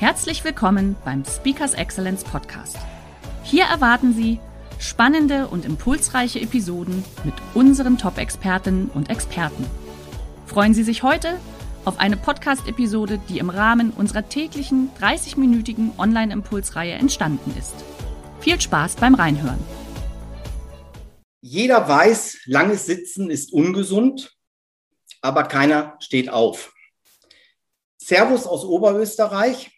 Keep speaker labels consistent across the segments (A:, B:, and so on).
A: Herzlich willkommen beim Speakers Excellence Podcast. Hier erwarten Sie spannende und impulsreiche Episoden mit unseren Top-Expertinnen und Experten. Freuen Sie sich heute auf eine Podcast-Episode, die im Rahmen unserer täglichen 30-minütigen Online-Impulsreihe entstanden ist. Viel Spaß beim Reinhören.
B: Jeder weiß, langes Sitzen ist ungesund, aber keiner steht auf. Servus aus Oberösterreich.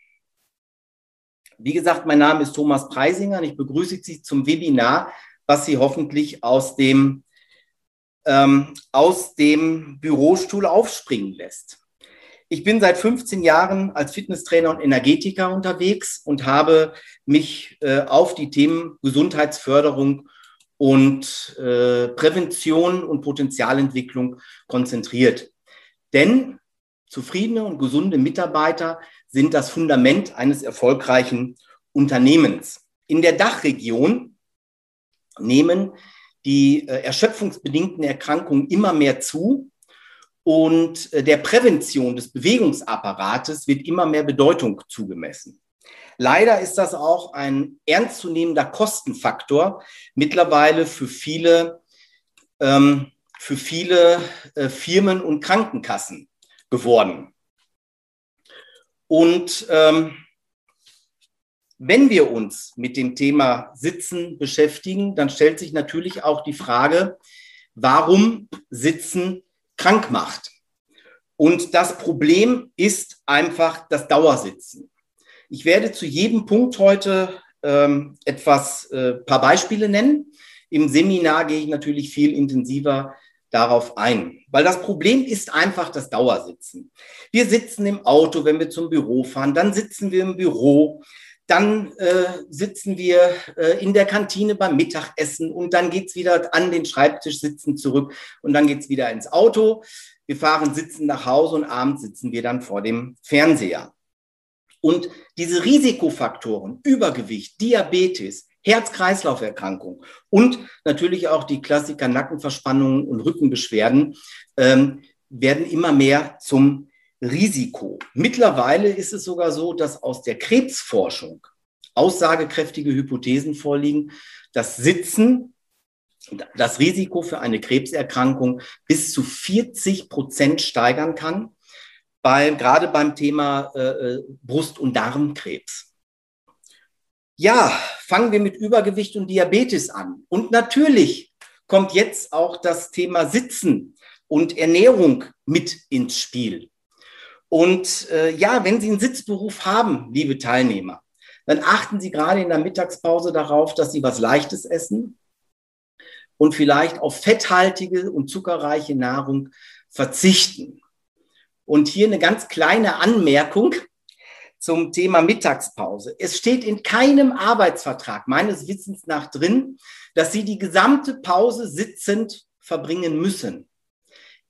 B: Wie gesagt, mein Name ist Thomas Preisinger und ich begrüße Sie zum Webinar, was Sie hoffentlich aus dem, ähm, aus dem Bürostuhl aufspringen lässt. Ich bin seit 15 Jahren als Fitnesstrainer und Energetiker unterwegs und habe mich äh, auf die Themen Gesundheitsförderung und äh, Prävention und Potenzialentwicklung konzentriert. Denn zufriedene und gesunde Mitarbeiter sind das Fundament eines erfolgreichen Unternehmens. In der Dachregion nehmen die äh, erschöpfungsbedingten Erkrankungen immer mehr zu und äh, der Prävention des Bewegungsapparates wird immer mehr Bedeutung zugemessen. Leider ist das auch ein ernstzunehmender Kostenfaktor mittlerweile für viele, ähm, für viele äh, Firmen und Krankenkassen geworden. Und ähm, wenn wir uns mit dem Thema Sitzen beschäftigen, dann stellt sich natürlich auch die Frage, warum Sitzen krank macht. Und das Problem ist einfach das Dauersitzen. Ich werde zu jedem Punkt heute ähm, etwas, äh, paar Beispiele nennen. Im Seminar gehe ich natürlich viel intensiver darauf ein. Weil das Problem ist einfach das Dauersitzen. Wir sitzen im Auto, wenn wir zum Büro fahren, dann sitzen wir im Büro, dann äh, sitzen wir äh, in der Kantine beim Mittagessen und dann geht's wieder an den Schreibtisch sitzen zurück und dann geht's wieder ins Auto. Wir fahren sitzen nach Hause und abends sitzen wir dann vor dem Fernseher. Und diese Risikofaktoren, Übergewicht, Diabetes, Herz-Kreislauf-Erkrankung und natürlich auch die Klassiker Nackenverspannungen und Rückenbeschwerden ähm, werden immer mehr zum Risiko. Mittlerweile ist es sogar so, dass aus der Krebsforschung aussagekräftige Hypothesen vorliegen, dass Sitzen das Risiko für eine Krebserkrankung bis zu 40 Prozent steigern kann, bei, gerade beim Thema äh, äh Brust- und Darmkrebs. Ja, fangen wir mit Übergewicht und Diabetes an. Und natürlich kommt jetzt auch das Thema Sitzen und Ernährung mit ins Spiel. Und äh, ja, wenn Sie einen Sitzberuf haben, liebe Teilnehmer, dann achten Sie gerade in der Mittagspause darauf, dass Sie was Leichtes essen und vielleicht auf fetthaltige und zuckerreiche Nahrung verzichten. Und hier eine ganz kleine Anmerkung zum Thema Mittagspause. Es steht in keinem Arbeitsvertrag meines Wissens nach drin, dass Sie die gesamte Pause sitzend verbringen müssen.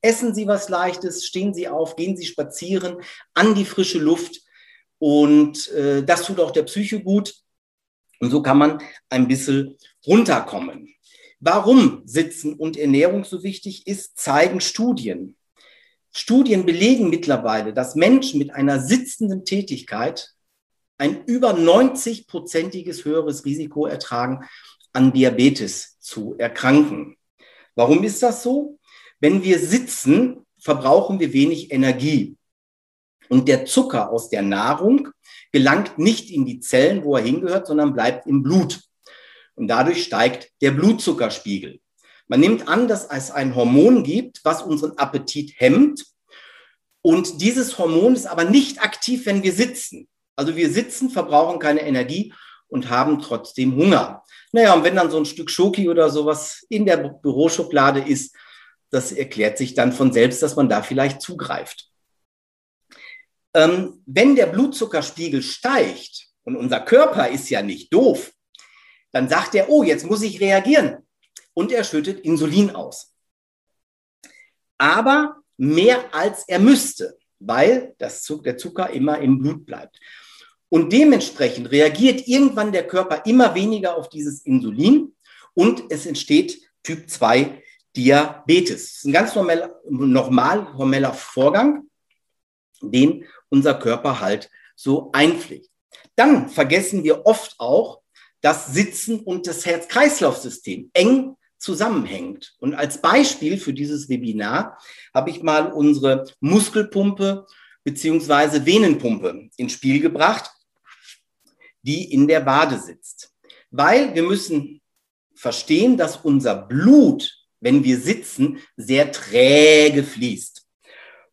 B: Essen Sie was Leichtes, stehen Sie auf, gehen Sie spazieren an die frische Luft und äh, das tut auch der Psyche gut. Und so kann man ein bisschen runterkommen. Warum Sitzen und Ernährung so wichtig ist, zeigen Studien. Studien belegen mittlerweile, dass Menschen mit einer sitzenden Tätigkeit ein über 90-prozentiges höheres Risiko ertragen, an Diabetes zu erkranken. Warum ist das so? Wenn wir sitzen, verbrauchen wir wenig Energie. Und der Zucker aus der Nahrung gelangt nicht in die Zellen, wo er hingehört, sondern bleibt im Blut. Und dadurch steigt der Blutzuckerspiegel. Man nimmt an, dass es ein Hormon gibt, was unseren Appetit hemmt. Und dieses Hormon ist aber nicht aktiv, wenn wir sitzen. Also wir sitzen, verbrauchen keine Energie und haben trotzdem Hunger. Naja, und wenn dann so ein Stück Schoki oder sowas in der Büroschublade ist, das erklärt sich dann von selbst, dass man da vielleicht zugreift. Ähm, wenn der Blutzuckerspiegel steigt und unser Körper ist ja nicht doof, dann sagt er, oh, jetzt muss ich reagieren. Und er schüttet Insulin aus. Aber mehr als er müsste, weil das, der Zucker immer im Blut bleibt. Und dementsprechend reagiert irgendwann der Körper immer weniger auf dieses Insulin und es entsteht Typ 2 Diabetes. Das ist ein ganz normal, normal hormeller Vorgang, den unser Körper halt so einpflegt. Dann vergessen wir oft auch, dass Sitzen und das Herz-Kreislauf-System eng zusammenhängt. Und als Beispiel für dieses Webinar habe ich mal unsere Muskelpumpe beziehungsweise Venenpumpe ins Spiel gebracht, die in der Wade sitzt. Weil wir müssen verstehen, dass unser Blut, wenn wir sitzen, sehr träge fließt.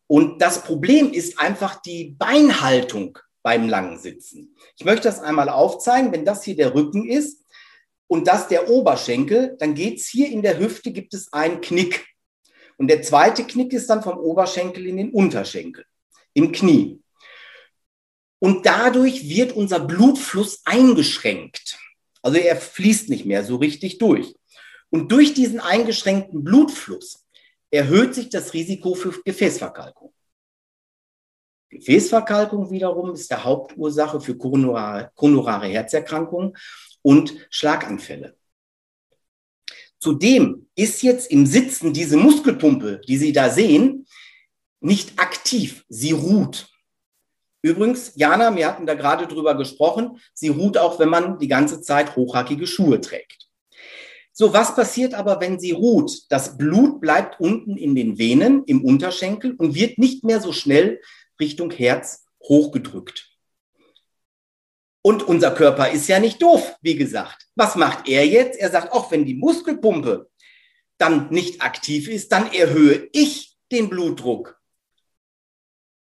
B: Und das Problem ist einfach die Beinhaltung beim langen Sitzen. Ich möchte das einmal aufzeigen. Wenn das hier der Rücken ist und das der Oberschenkel, dann geht es hier in der Hüfte, gibt es einen Knick. Und der zweite Knick ist dann vom Oberschenkel in den Unterschenkel, im Knie. Und dadurch wird unser Blutfluss eingeschränkt. Also er fließt nicht mehr so richtig durch. Und durch diesen eingeschränkten Blutfluss erhöht sich das Risiko für Gefäßverkalkung. Gefäßverkalkung wiederum ist der Hauptursache für koronare, koronare Herzerkrankungen und Schlaganfälle. Zudem ist jetzt im Sitzen diese Muskelpumpe, die Sie da sehen, nicht aktiv. Sie ruht. Übrigens, Jana, wir hatten da gerade drüber gesprochen, sie ruht auch, wenn man die ganze Zeit hochhackige Schuhe trägt. So, was passiert aber, wenn sie ruht? Das Blut bleibt unten in den Venen im Unterschenkel und wird nicht mehr so schnell Richtung Herz hochgedrückt. Und unser Körper ist ja nicht doof, wie gesagt. Was macht er jetzt? Er sagt, auch wenn die Muskelpumpe dann nicht aktiv ist, dann erhöhe ich den Blutdruck.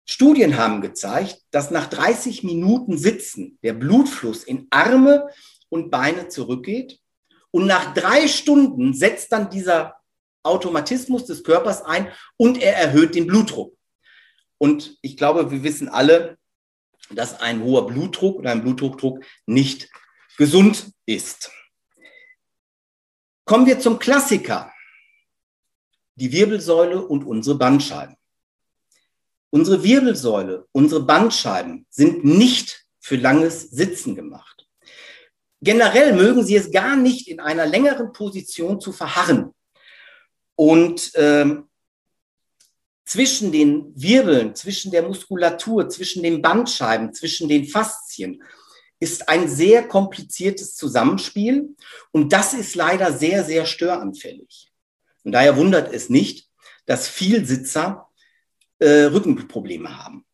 B: Studien haben gezeigt, dass nach 30 Minuten Sitzen der Blutfluss in Arme und Beine zurückgeht. Und nach drei Stunden setzt dann dieser Automatismus des Körpers ein und er erhöht den Blutdruck. Und ich glaube, wir wissen alle, dass ein hoher Blutdruck oder ein Bluthochdruck nicht gesund ist. Kommen wir zum Klassiker. Die Wirbelsäule und unsere Bandscheiben. Unsere Wirbelsäule, unsere Bandscheiben sind nicht für langes Sitzen gemacht. Generell mögen sie es gar nicht in einer längeren Position zu verharren. Und ähm, zwischen den Wirbeln, zwischen der Muskulatur, zwischen den Bandscheiben, zwischen den Faszien ist ein sehr kompliziertes Zusammenspiel und das ist leider sehr, sehr störanfällig. Und daher wundert es nicht, dass Vielsitzer äh, Rückenprobleme haben.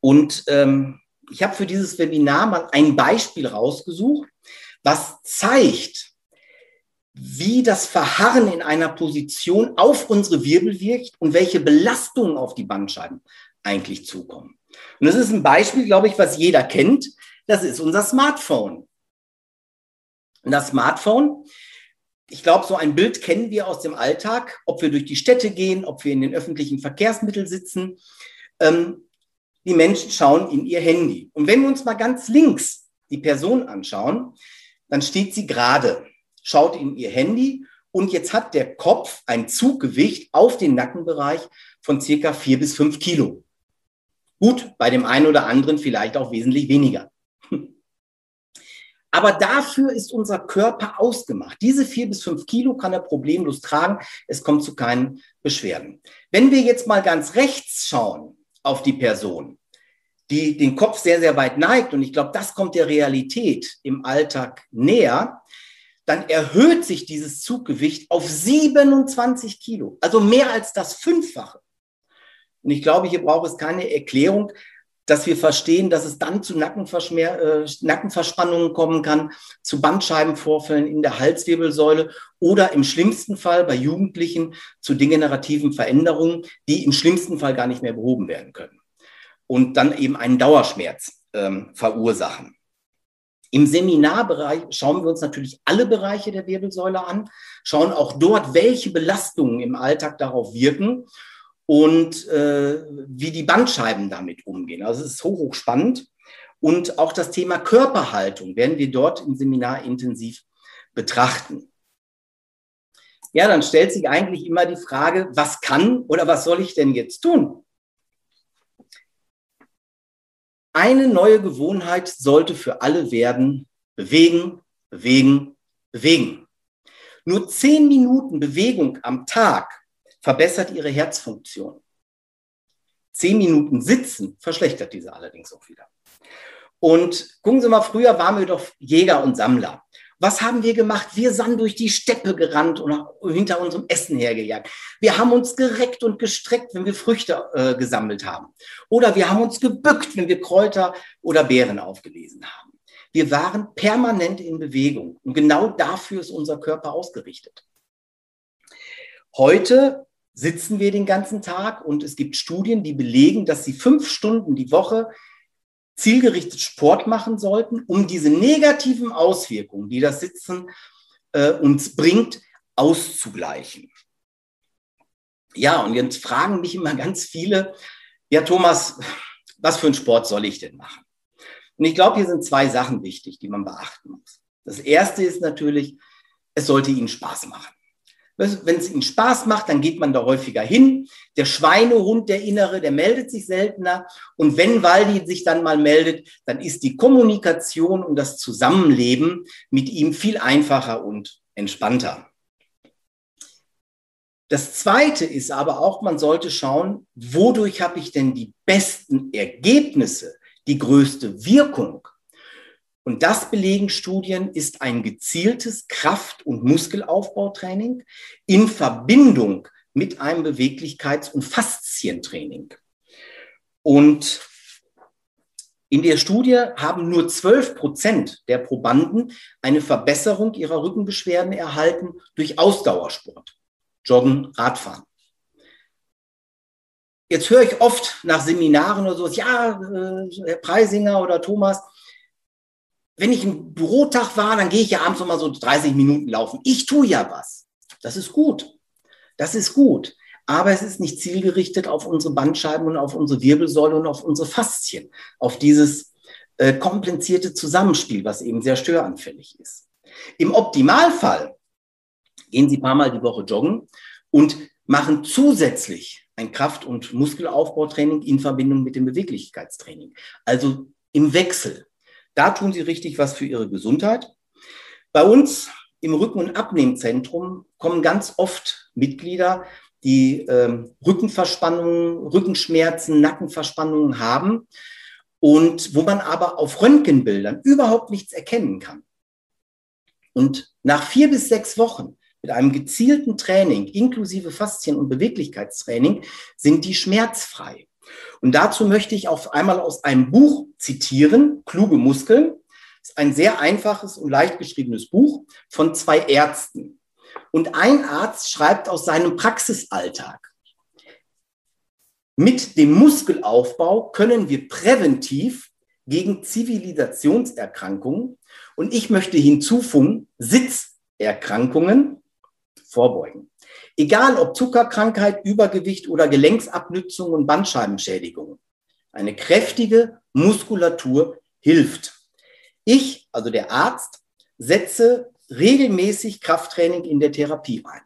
B: Und ähm, ich habe für dieses Webinar mal ein Beispiel rausgesucht, was zeigt, wie das Verharren in einer Position auf unsere Wirbel wirkt und welche Belastungen auf die Bandscheiben eigentlich zukommen. Und das ist ein Beispiel, glaube ich, was jeder kennt. Das ist unser Smartphone. Und das Smartphone, ich glaube, so ein Bild kennen wir aus dem Alltag, ob wir durch die Städte gehen, ob wir in den öffentlichen Verkehrsmitteln sitzen. Ähm, die Menschen schauen in ihr Handy. Und wenn wir uns mal ganz links die Person anschauen, dann steht sie gerade schaut in ihr Handy und jetzt hat der Kopf ein Zuggewicht auf den Nackenbereich von circa vier bis fünf Kilo. Gut, bei dem einen oder anderen vielleicht auch wesentlich weniger. Aber dafür ist unser Körper ausgemacht. Diese vier bis fünf Kilo kann er problemlos tragen. Es kommt zu keinen Beschwerden. Wenn wir jetzt mal ganz rechts schauen auf die Person, die den Kopf sehr, sehr weit neigt, und ich glaube, das kommt der Realität im Alltag näher, dann erhöht sich dieses Zuggewicht auf 27 Kilo, also mehr als das Fünffache. Und ich glaube, hier braucht es keine Erklärung, dass wir verstehen, dass es dann zu äh, Nackenverspannungen kommen kann, zu Bandscheibenvorfällen in der Halswirbelsäule oder im schlimmsten Fall bei Jugendlichen zu degenerativen Veränderungen, die im schlimmsten Fall gar nicht mehr behoben werden können und dann eben einen Dauerschmerz ähm, verursachen. Im Seminarbereich schauen wir uns natürlich alle Bereiche der Wirbelsäule an, schauen auch dort, welche Belastungen im Alltag darauf wirken. und äh, wie die Bandscheiben damit umgehen. Also es ist hoch, hoch spannend. Und auch das Thema Körperhaltung werden wir dort im Seminar intensiv betrachten. Ja, dann stellt sich eigentlich immer die Frage, was kann oder was soll ich denn jetzt tun? Eine neue Gewohnheit sollte für alle werden, bewegen, bewegen, bewegen. Nur zehn Minuten Bewegung am Tag verbessert ihre Herzfunktion. Zehn Minuten Sitzen verschlechtert diese allerdings auch wieder. Und gucken Sie mal, früher waren wir doch Jäger und Sammler. Was haben wir gemacht? Wir sind durch die Steppe gerannt und hinter unserem Essen hergejagt. Wir haben uns gereckt und gestreckt, wenn wir Früchte äh, gesammelt haben. Oder wir haben uns gebückt, wenn wir Kräuter oder Beeren aufgelesen haben. Wir waren permanent in Bewegung. Und genau dafür ist unser Körper ausgerichtet. Heute sitzen wir den ganzen Tag und es gibt Studien, die belegen, dass Sie fünf Stunden die Woche zielgerichtet Sport machen sollten, um diese negativen Auswirkungen, die das Sitzen äh, uns bringt, auszugleichen. Ja, und jetzt fragen mich immer ganz viele, ja Thomas, was für einen Sport soll ich denn machen? Und ich glaube, hier sind zwei Sachen wichtig, die man beachten muss. Das erste ist natürlich, es sollte Ihnen Spaß machen. Wenn es Ihnen Spaß macht, dann geht man da häufiger hin. Der Schweinehund, der Innere, der meldet sich seltener. Und wenn Waldi sich dann mal meldet, dann ist die Kommunikation und das Zusammenleben mit ihm viel einfacher und entspannter. Das Zweite ist aber auch, man sollte schauen, wodurch habe ich denn die besten Ergebnisse, die größte Wirkung? Und das belegen Studien ist ein gezieltes Kraft- und Muskelaufbautraining in Verbindung mit einem Beweglichkeits- und Faszientraining. Und in der Studie haben nur 12 Prozent der Probanden eine Verbesserung ihrer Rückenbeschwerden erhalten durch Ausdauersport, Joggen, Radfahren. Jetzt höre ich oft nach Seminaren oder so, ja, äh, Herr Preisinger oder Thomas, wenn ich im Bürotag war, dann gehe ich ja abends noch mal so 30 Minuten laufen. Ich tue ja was. Das ist gut. Das ist gut. Aber es ist nicht zielgerichtet auf unsere Bandscheiben und auf unsere Wirbelsäule und auf unsere Faszien, auf dieses äh, komplizierte Zusammenspiel, was eben sehr störanfällig ist. Im Optimalfall gehen Sie ein paar Mal die Woche joggen und machen zusätzlich ein Kraft- und Muskelaufbautraining in Verbindung mit dem Beweglichkeitstraining. Also im Wechsel. Da tun sie richtig was für ihre Gesundheit. Bei uns im Rücken- und Abnehmzentrum kommen ganz oft Mitglieder, die ähm, Rückenverspannungen, Rückenschmerzen, Nackenverspannungen haben und wo man aber auf Röntgenbildern überhaupt nichts erkennen kann. Und nach vier bis sechs Wochen mit einem gezielten Training inklusive Faszien- und Beweglichkeitstraining sind die schmerzfrei. Und dazu möchte ich auf einmal aus einem Buch zitieren, Kluge Muskeln. Das ist ein sehr einfaches und leicht geschriebenes Buch von zwei Ärzten. Und ein Arzt schreibt aus seinem Praxisalltag. Mit dem Muskelaufbau können wir präventiv gegen Zivilisationserkrankungen und ich möchte hinzufügen, Sitzerkrankungen vorbeugen. Egal ob Zuckerkrankheit, Übergewicht oder Gelenksabnützung und Bandscheibenschädigung. Eine kräftige Muskulatur hilft. Ich, also der Arzt, setze regelmäßig Krafttraining in der Therapie ein.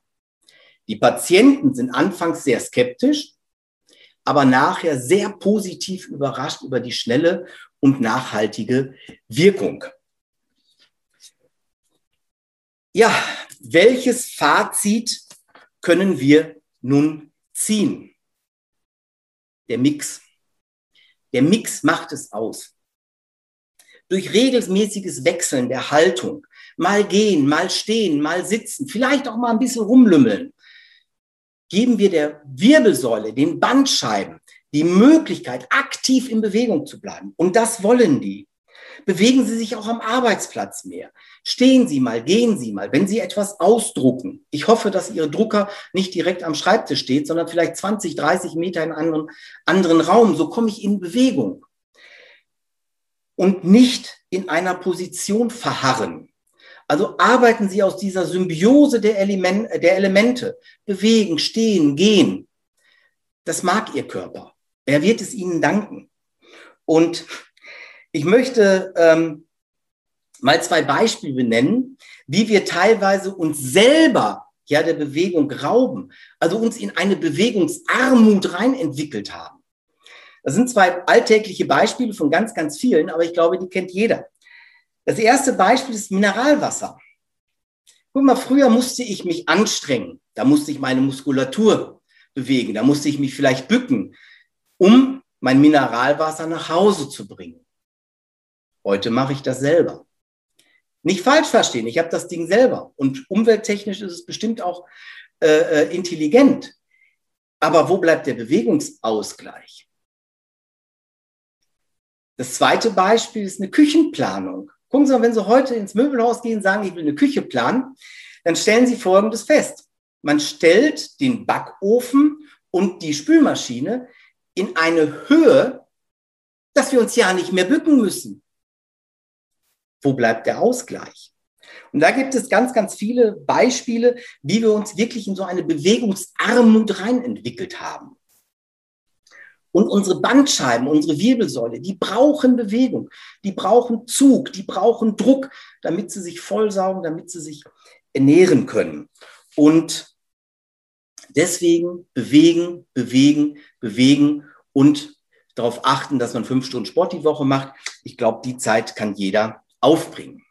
B: Die Patienten sind anfangs sehr skeptisch, aber nachher sehr positiv überrascht über die schnelle und nachhaltige Wirkung. Ja, welches Fazit können wir nun ziehen? Der Mix. Der Mix macht es aus. Durch regelmäßiges Wechseln der Haltung, mal gehen, mal stehen, mal sitzen, vielleicht auch mal ein bisschen rumlümmeln, geben wir der Wirbelsäule, den Bandscheiben, die Möglichkeit, aktiv in Bewegung zu bleiben. Und das wollen die. Bewegen Sie sich auch am Arbeitsplatz mehr. Stehen Sie mal, gehen Sie mal, wenn Sie etwas ausdrucken. Ich hoffe, dass Ihr Drucker nicht direkt am Schreibtisch steht, sondern vielleicht 20, 30 Meter in einen anderen, anderen Raum. So komme ich in Bewegung. Und nicht in einer Position verharren. Also arbeiten Sie aus dieser Symbiose der, Element, der Elemente. Bewegen, stehen, gehen. das mag Ihr Körper. Er wird es Ihnen danken. Und ich möchte ähm, mal zwei Beispiele benennen, wie wir teilweise uns selber ja der Bewegung rauben, also uns in eine Bewegungsarmut rein entwickelt haben. Das sind zwei alltägliche Beispiele von ganz, ganz vielen, aber ich glaube, die kennt jeder. Das erste Beispiel ist Mineralwasser. Guck mal, früher musste ich mich anstrengen. Da musste ich meine Muskulatur bewegen. Da musste ich mich vielleicht bücken, um mein Mineralwasser nach Hause zu bringen. Heute mache ich das selber. Nicht falsch verstehen, ich habe das Ding selber. Und umwelttechnisch ist es bestimmt auch äh, äh intelligent. Aber wo bleibt der Bewegungsausgleich? Das zweite Beispiel ist eine Küchenplanung. Gucken Sie mal, wenn Sie heute ins Möbelhaus gehen, sagen, ich will eine Küche planen, dann stellen Sie Folgendes fest. Man stellt den Backofen und die Spülmaschine in eine Höhe, dass wir uns ja nicht mehr bücken müssen. Wo bleibt der Ausgleich? Und da gibt es ganz, ganz viele Beispiele, wie wir uns wirklich in so eine Bewegungsarmut rein entwickelt haben. Und unsere Bandscheiben, unsere Wirbelsäule, die brauchen Bewegung, die brauchen Zug, die brauchen Druck, damit sie sich vollsaugen, damit sie sich ernähren können. Und deswegen bewegen, bewegen, bewegen und darauf achten, dass man fünf Stunden Sport die Woche macht. Ich glaube, die Zeit kann jeder aufbringen.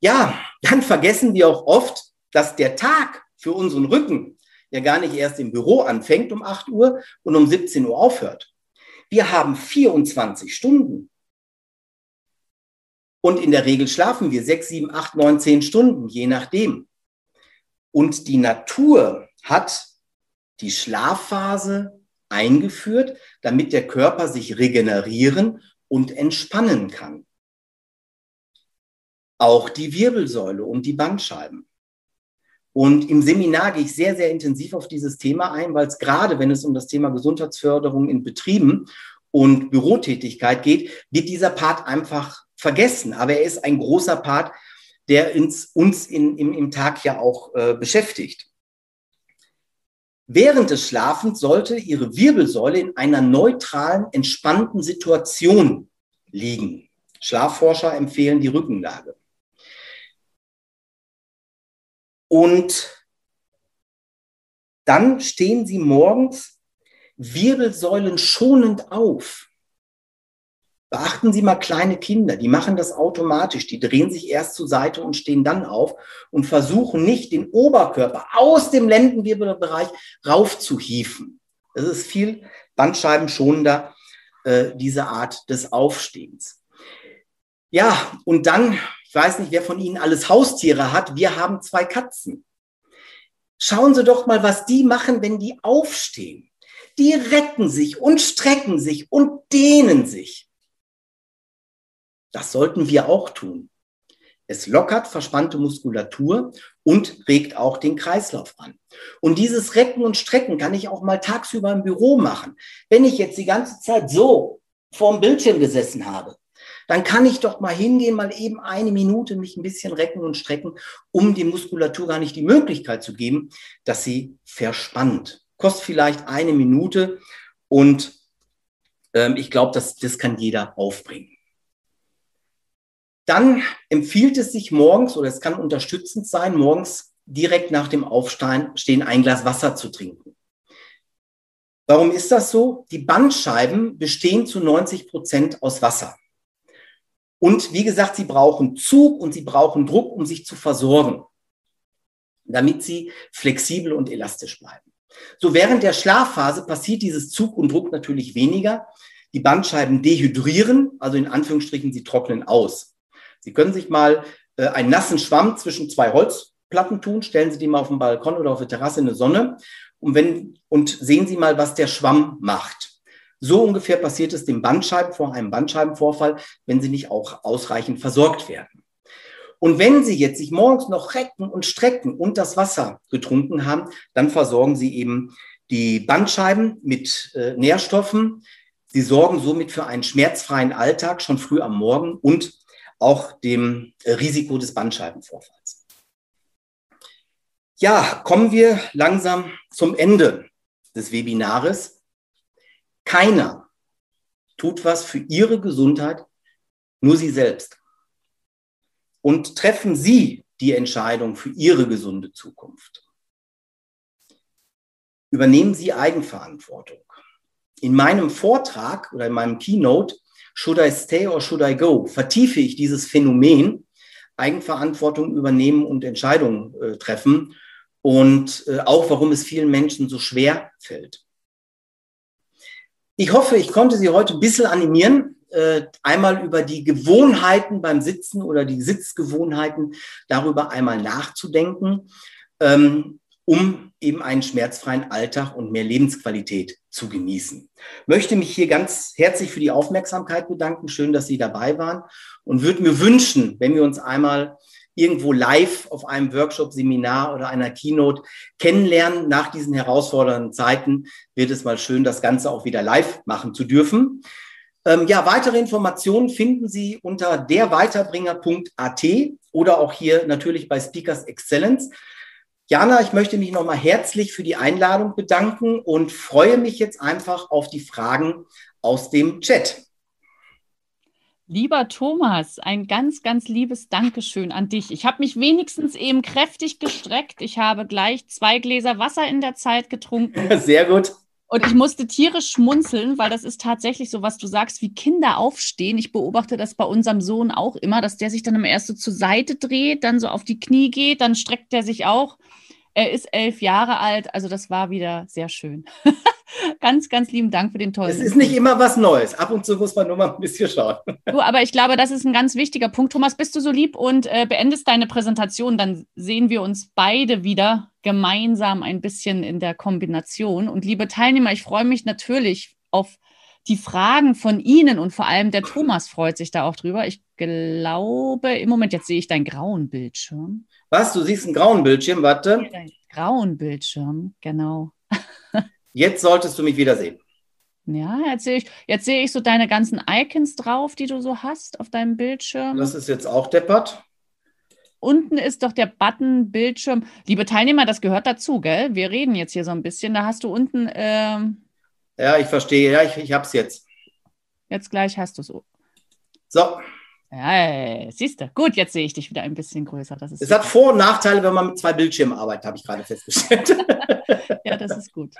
B: Ja, dann vergessen wir auch oft, dass der Tag für unseren Rücken ja gar nicht erst im Büro anfängt um 8 Uhr und um 17 Uhr aufhört. Wir haben 24 Stunden. Und in der Regel schlafen wir 6, 7, 8, 9, 10 Stunden, je nachdem. Und die Natur hat die Schlafphase eingeführt, damit der Körper sich regenerieren und entspannen kann. Auch die Wirbelsäule und die Bandscheiben. Und im Seminar gehe ich sehr, sehr intensiv auf dieses Thema ein, weil es gerade, wenn es um das Thema Gesundheitsförderung in Betrieben und Bürotätigkeit geht, wird dieser Part einfach vergessen. Aber er ist ein großer Part, der ins, uns in, im, im Tag ja auch äh, beschäftigt. Während des Schlafens sollte Ihre Wirbelsäule in einer neutralen, entspannten Situation liegen. Schlafforscher empfehlen die Rückenlage. Und dann stehen sie morgens Wirbelsäulen schonend auf. Beachten Sie mal kleine Kinder, die machen das automatisch. Die drehen sich erst zur Seite und stehen dann auf und versuchen nicht, den Oberkörper aus dem Lendenwirbelbereich raufzuhieven. Das ist viel bandscheibenschonender, äh, diese Art des Aufstehens. Ja, und dann ich weiß nicht, wer von Ihnen alles Haustiere hat. Wir haben zwei Katzen. Schauen Sie doch mal, was die machen, wenn die aufstehen. Die recken sich und strecken sich und dehnen sich. Das sollten wir auch tun. Es lockert verspannte Muskulatur und regt auch den Kreislauf an. Und dieses Recken und Strecken kann ich auch mal tagsüber im Büro machen. Wenn ich jetzt die ganze Zeit so vorm Bildschirm gesessen habe, dann kann ich doch mal hingehen, mal eben eine Minute mich ein bisschen recken und strecken, um die Muskulatur gar nicht die Möglichkeit zu geben, dass sie verspannt. Kostet vielleicht eine Minute und ähm, ich glaube, das, das kann jeder aufbringen. Dann empfiehlt es sich morgens, oder es kann unterstützend sein, morgens direkt nach dem Aufstehen ein Glas Wasser zu trinken. Warum ist das so? Die Bandscheiben bestehen zu 90 Prozent aus Wasser. Und wie gesagt, sie brauchen Zug und sie brauchen Druck, um sich zu versorgen, damit sie flexibel und elastisch bleiben. So während der Schlafphase passiert dieses Zug und Druck natürlich weniger. Die Bandscheiben dehydrieren, also in Anführungsstrichen, sie trocknen aus. Sie können sich mal äh, einen nassen Schwamm zwischen zwei Holzplatten tun, stellen Sie die mal auf dem Balkon oder auf der Terrasse in die Sonne und, wenn, und sehen Sie mal, was der Schwamm macht. So ungefähr passiert es dem Bandscheiben vor einem Bandscheibenvorfall, wenn sie nicht auch ausreichend versorgt werden. Und wenn Sie jetzt sich morgens noch recken und strecken und das Wasser getrunken haben, dann versorgen Sie eben die Bandscheiben mit äh, Nährstoffen. Sie sorgen somit für einen schmerzfreien Alltag schon früh am Morgen und auch dem äh, Risiko des Bandscheibenvorfalls. Ja, kommen wir langsam zum Ende des Webinares. Keiner tut was für ihre Gesundheit, nur sie selbst. Und treffen Sie die Entscheidung für Ihre gesunde Zukunft. Übernehmen Sie Eigenverantwortung. In meinem Vortrag oder in meinem Keynote Should I Stay or Should I Go vertiefe ich dieses Phänomen Eigenverantwortung übernehmen und Entscheidungen äh, treffen und äh, auch warum es vielen Menschen so schwer fällt. Ich hoffe, ich konnte Sie heute ein bisschen animieren, äh, einmal über die Gewohnheiten beim Sitzen oder die Sitzgewohnheiten darüber einmal nachzudenken, ähm, um eben einen schmerzfreien Alltag und mehr Lebensqualität zu genießen. Möchte mich hier ganz herzlich für die Aufmerksamkeit bedanken. Schön, dass Sie dabei waren und würde mir wünschen, wenn wir uns einmal irgendwo live auf einem Workshop, Seminar oder einer Keynote kennenlernen. Nach diesen herausfordernden Zeiten wird es mal schön, das Ganze auch wieder live machen zu dürfen. Ähm, ja, weitere Informationen finden Sie unter derweiterbringer.at oder auch hier natürlich bei Speakers Excellence. Jana, ich möchte mich nochmal herzlich für die Einladung bedanken und freue mich jetzt einfach auf die Fragen aus dem Chat.
A: Lieber Thomas, ein ganz, ganz liebes Dankeschön an dich. Ich habe mich wenigstens eben kräftig gestreckt. Ich habe gleich zwei Gläser Wasser in der Zeit getrunken.
B: Sehr gut.
A: Und ich musste tierisch schmunzeln, weil das ist tatsächlich so, was du sagst, wie Kinder aufstehen. Ich beobachte das bei unserem Sohn auch immer, dass der sich dann immer erst so zur Seite dreht, dann so auf die Knie geht, dann streckt er sich auch. Er ist elf Jahre alt, also das war wieder sehr schön. ganz, ganz lieben Dank für den tollen.
B: Es ist nicht immer was Neues. Ab und zu muss man nur mal ein bisschen schauen.
A: du, aber ich glaube, das ist ein ganz wichtiger Punkt. Thomas, bist du so lieb und äh, beendest deine Präsentation, dann sehen wir uns beide wieder gemeinsam ein bisschen in der Kombination. Und liebe Teilnehmer, ich freue mich natürlich auf die Fragen von Ihnen und vor allem der Thomas freut sich da auch drüber. Ich glaube, im Moment, jetzt sehe ich deinen grauen Bildschirm.
B: Was? Du siehst einen grauen Bildschirm? Warte.
A: Grauen Bildschirm, genau.
B: Jetzt solltest du mich wieder sehen.
A: Ja, jetzt sehe ich, jetzt sehe ich so deine ganzen Icons drauf, die du so hast auf deinem Bildschirm.
B: Das ist jetzt auch deppert.
A: Unten ist doch der Button Bildschirm. Liebe Teilnehmer, das gehört dazu, gell? Wir reden jetzt hier so ein bisschen. Da hast du unten. Ähm,
B: ja, ich verstehe. Ja, ich, ich habe es jetzt.
A: Jetzt gleich hast du es.
B: So.
A: Ja, siehst du. Gut, jetzt sehe ich dich wieder ein bisschen größer.
B: Das ist es hat Vor- und Nachteile, wenn man mit zwei Bildschirmen arbeitet, habe ich gerade festgestellt.
A: ja, das ist gut.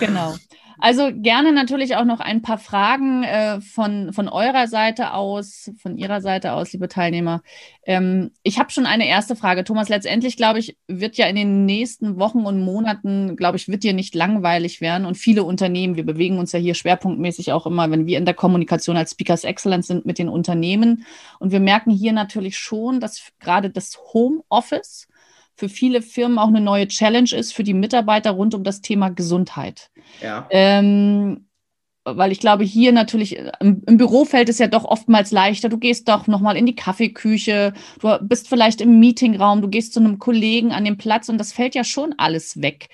A: Genau. Also gerne natürlich auch noch ein paar Fragen äh, von, von eurer Seite aus, von Ihrer Seite aus, liebe Teilnehmer. Ähm, ich habe schon eine erste Frage. Thomas, letztendlich, glaube ich, wird ja in den nächsten Wochen und Monaten, glaube ich, wird dir nicht langweilig werden. Und viele Unternehmen, wir bewegen uns ja hier schwerpunktmäßig auch immer, wenn wir in der Kommunikation als Speakers Excellence sind mit den Unternehmen. Und wir merken hier natürlich schon, dass gerade das Homeoffice für viele Firmen auch eine neue Challenge ist für die Mitarbeiter rund um das Thema Gesundheit. Ja. Ähm, weil ich glaube, hier natürlich äh, im, im, Büro fällt es ja doch oftmals leichter. Du gehst doch nochmal in die Kaffeeküche, du bist vielleicht im Meetingraum, du gehst zu einem Kollegen an den Platz und das fällt ja schon alles weg.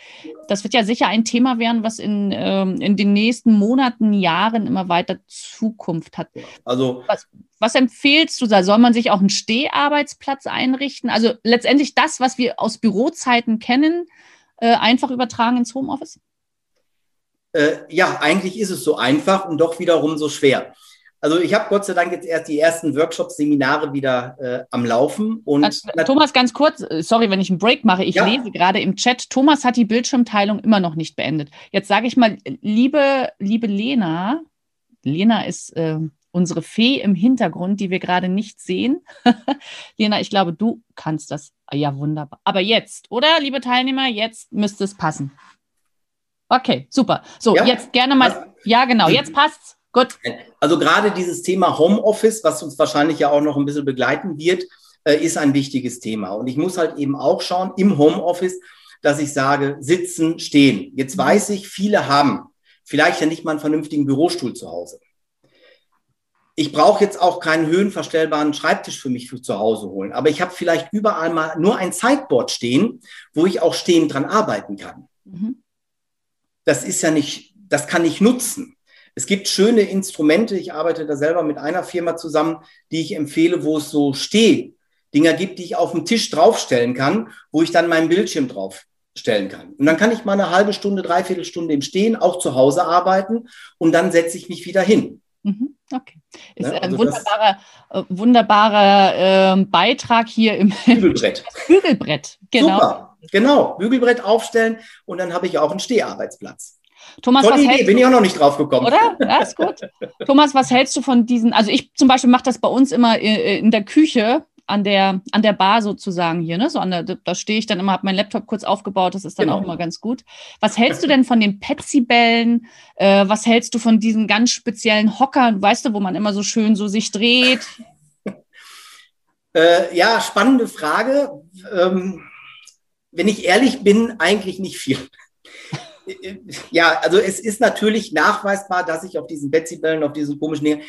A: Das wird ja sicher ein Thema werden, was in, ähm, in den nächsten Monaten, Jahren immer weiter Zukunft hat. Also was, was empfehlst du da? Soll man sich auch einen Steharbeitsplatz einrichten? Also letztendlich das, was wir aus Bürozeiten kennen, äh, einfach übertragen ins Homeoffice?
B: Äh, ja, eigentlich ist es so einfach und doch wiederum so schwer. Also ich habe Gott sei Dank jetzt erst die ersten Workshops, Seminare wieder äh, am Laufen. Und
A: äh, Thomas, ganz kurz, äh, sorry, wenn ich einen Break mache. Ich ja. lese gerade im Chat, Thomas hat die Bildschirmteilung immer noch nicht beendet. Jetzt sage ich mal, liebe, liebe Lena, Lena ist äh, unsere Fee im Hintergrund, die wir gerade nicht sehen. Lena, ich glaube, du kannst das. Ja, wunderbar. Aber jetzt, oder, liebe Teilnehmer, jetzt müsste es passen. Okay, super. So, ja? jetzt gerne mal. Ja, genau, jetzt passt's. Gut.
B: Also gerade dieses Thema Homeoffice, was uns wahrscheinlich ja auch noch ein bisschen begleiten wird, äh, ist ein wichtiges Thema. Und ich muss halt eben auch schauen im Homeoffice, dass ich sage, sitzen, stehen. Jetzt mhm. weiß ich, viele haben vielleicht ja nicht mal einen vernünftigen Bürostuhl zu Hause. Ich brauche jetzt auch keinen höhenverstellbaren Schreibtisch für mich für zu Hause holen, aber ich habe vielleicht überall mal nur ein Sideboard stehen, wo ich auch stehend dran arbeiten kann. Mhm das ist ja nicht, das kann ich nutzen. Es gibt schöne Instrumente. Ich arbeite da selber mit einer Firma zusammen, die ich empfehle, wo es so Steh-Dinger gibt, die ich auf dem Tisch draufstellen kann, wo ich dann meinen Bildschirm drauf stellen kann. Und dann kann ich mal eine halbe Stunde, dreiviertel Stunde im Stehen, auch zu Hause arbeiten und dann setze ich mich wieder hin.
A: Mhm, okay. Ist ja, also ein wunderbarer, wunderbarer äh, Beitrag hier im
B: Bügelbrett.
A: Bügelbrett,
B: genau. Super, genau. Bügelbrett aufstellen und dann habe ich auch einen Steharbeitsplatz.
A: Thomas,
B: Tolle was Idee, bin ich auch noch nicht drauf gekommen.
A: Oder? Ja, ist gut. Thomas, was hältst du von diesen? Also ich zum Beispiel mache das bei uns immer äh, in der Küche an der, an der Bar sozusagen hier, ne? So an der, da stehe ich dann immer, habe meinen Laptop kurz aufgebaut, das ist dann genau. auch immer ganz gut. Was hältst du denn von den Petsy-Bällen? Äh, was hältst du von diesen ganz speziellen Hockern, weißt du, wo man immer so schön so sich dreht?
B: Äh, ja, spannende Frage. Ähm, wenn ich ehrlich bin, eigentlich nicht viel. ja, also es ist natürlich nachweisbar, dass ich auf diesen Betsy-Bällen, auf diesen komischen Dingen,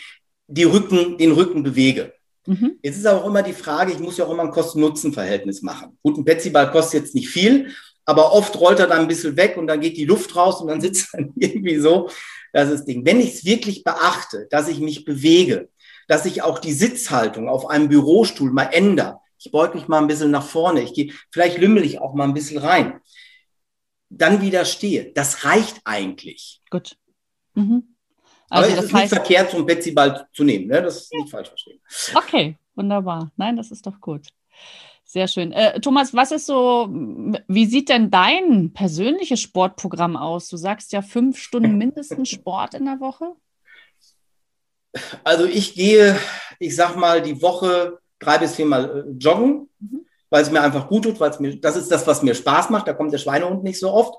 B: die Rücken, den Rücken bewege. Mhm. Jetzt ist auch immer die Frage, ich muss ja auch immer ein Kosten-Nutzen-Verhältnis machen. Gut, ein Petsyball kostet jetzt nicht viel, aber oft rollt er dann ein bisschen weg und dann geht die Luft raus und dann sitzt er irgendwie so. Das ist das Ding. Wenn ich es wirklich beachte, dass ich mich bewege, dass ich auch die Sitzhaltung auf einem Bürostuhl mal ändere, ich beug mich mal ein bisschen nach vorne, ich gehe, vielleicht lümmel ich auch mal ein bisschen rein, dann wieder stehe. Das reicht eigentlich.
A: Gut. Mhm.
B: Also Aber es ist heißt, nicht verkehrt, so einen Betsy-Ball zu nehmen. Ne? Das ist ja. nicht falsch verstehen.
A: Okay, wunderbar. Nein, das ist doch gut. Sehr schön. Äh, Thomas, was ist so, wie sieht denn dein persönliches Sportprogramm aus? Du sagst ja fünf Stunden mindestens Sport in der Woche.
B: Also ich gehe, ich sag mal, die Woche drei bis viermal äh, joggen. Mhm weil es mir einfach gut tut, weil es mir, das ist das, was mir Spaß macht. Da kommt der Schweinehund nicht so oft.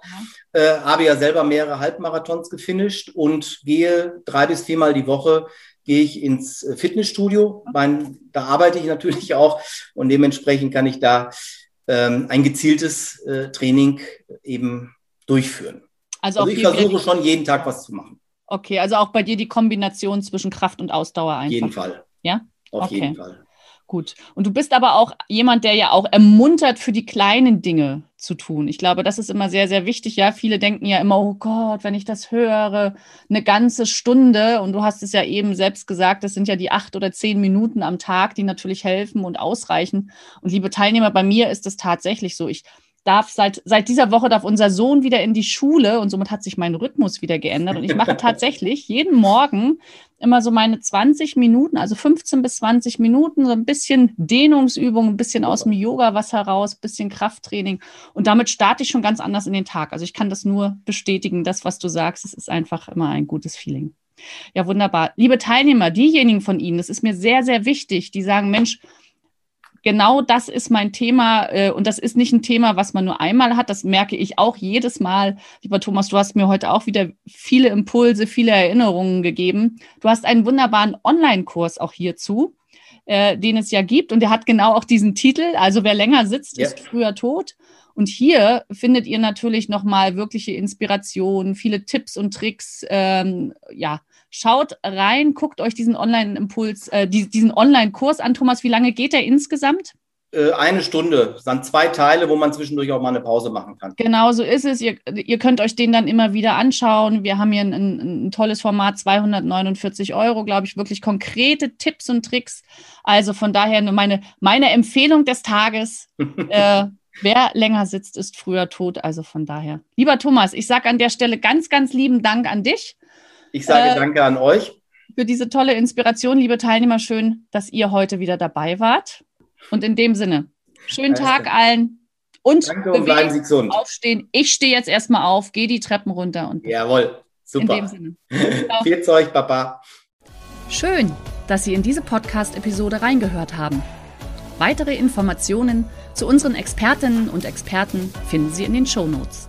B: Ja. Äh, habe ja selber mehrere Halbmarathons gefinisht und gehe drei bis viermal die Woche gehe ich ins äh, Fitnessstudio. Mein, da arbeite ich natürlich auch und dementsprechend kann ich da ähm, ein gezieltes äh, Training eben durchführen. Also, also ich versuche schon jeden Tag was zu machen.
A: Okay, also auch bei dir die Kombination zwischen Kraft und Ausdauer einfach. Auf
B: jeden Fall.
A: Ja?
B: Auf okay. jeden Fall.
A: Gut. Und du bist aber auch jemand, der ja auch ermuntert, für die kleinen Dinge zu tun. Ich glaube, das ist immer sehr, sehr wichtig. Ja, viele denken ja immer, oh Gott, wenn ich das höre, eine ganze Stunde. Und du hast es ja eben selbst gesagt, das sind ja die acht oder zehn Minuten am Tag, die natürlich helfen und ausreichen. Und liebe Teilnehmer, bei mir ist es tatsächlich so. Ich darf seit, seit dieser Woche darf unser Sohn wieder in die Schule und somit hat sich mein Rhythmus wieder geändert. Und ich mache tatsächlich jeden Morgen immer so meine 20 Minuten, also 15 bis 20 Minuten, so ein bisschen Dehnungsübung, ein bisschen aus dem Yoga was heraus, ein bisschen Krafttraining. Und damit starte ich schon ganz anders in den Tag. Also ich kann das nur bestätigen, das, was du sagst, es ist einfach immer ein gutes Feeling. Ja, wunderbar. Liebe Teilnehmer, diejenigen von Ihnen, das ist mir sehr, sehr wichtig, die sagen, Mensch, genau das ist mein Thema äh, und das ist nicht ein Thema, was man nur einmal hat. Das merke ich auch jedes Mal. Lieber Thomas, du hast mir heute auch wieder viele Impulse, viele Erinnerungen gegeben. Du hast einen wunderbaren Online-Kurs auch hierzu, äh, den es ja gibt und der hat genau auch diesen Titel. Also wer länger sitzt, ja. ist früher tot. Und hier findet ihr natürlich nochmal wirkliche Inspiration, viele Tipps und Tricks, ähm, ja, Schaut rein, guckt euch diesen Online-Impuls, äh, diesen Online-Kurs an. Thomas, wie lange geht der insgesamt?
B: Äh, eine Stunde. Es sind zwei Teile, wo man zwischendurch auch mal eine Pause machen kann.
A: Genau so ist es. Ihr, ihr könnt euch den dann immer wieder anschauen. Wir haben hier ein, ein, ein tolles Format, 249 Euro, glaube ich, wirklich konkrete Tipps und Tricks. Also von daher meine, meine Empfehlung des Tages. äh, Wer länger sitzt, ist früher tot. Also von daher. Lieber Thomas, ich sage an der Stelle ganz, ganz lieben Dank an dich.
B: Ich sage äh, danke an euch.
A: Für diese tolle Inspiration, liebe Teilnehmer. Schön, dass ihr heute wieder dabei wart. Und in dem Sinne, schönen Tag allen. Und,
B: danke und bleiben Sie gesund.
A: Aufstehen. Ich stehe jetzt erstmal auf, gehe die Treppen runter. und
B: Jawohl, super. In dem Sinne. Viel Zeug, Papa.
A: Schön, dass Sie in diese Podcast-Episode reingehört haben. Weitere Informationen zu unseren Expertinnen und Experten finden Sie in den Show Notes.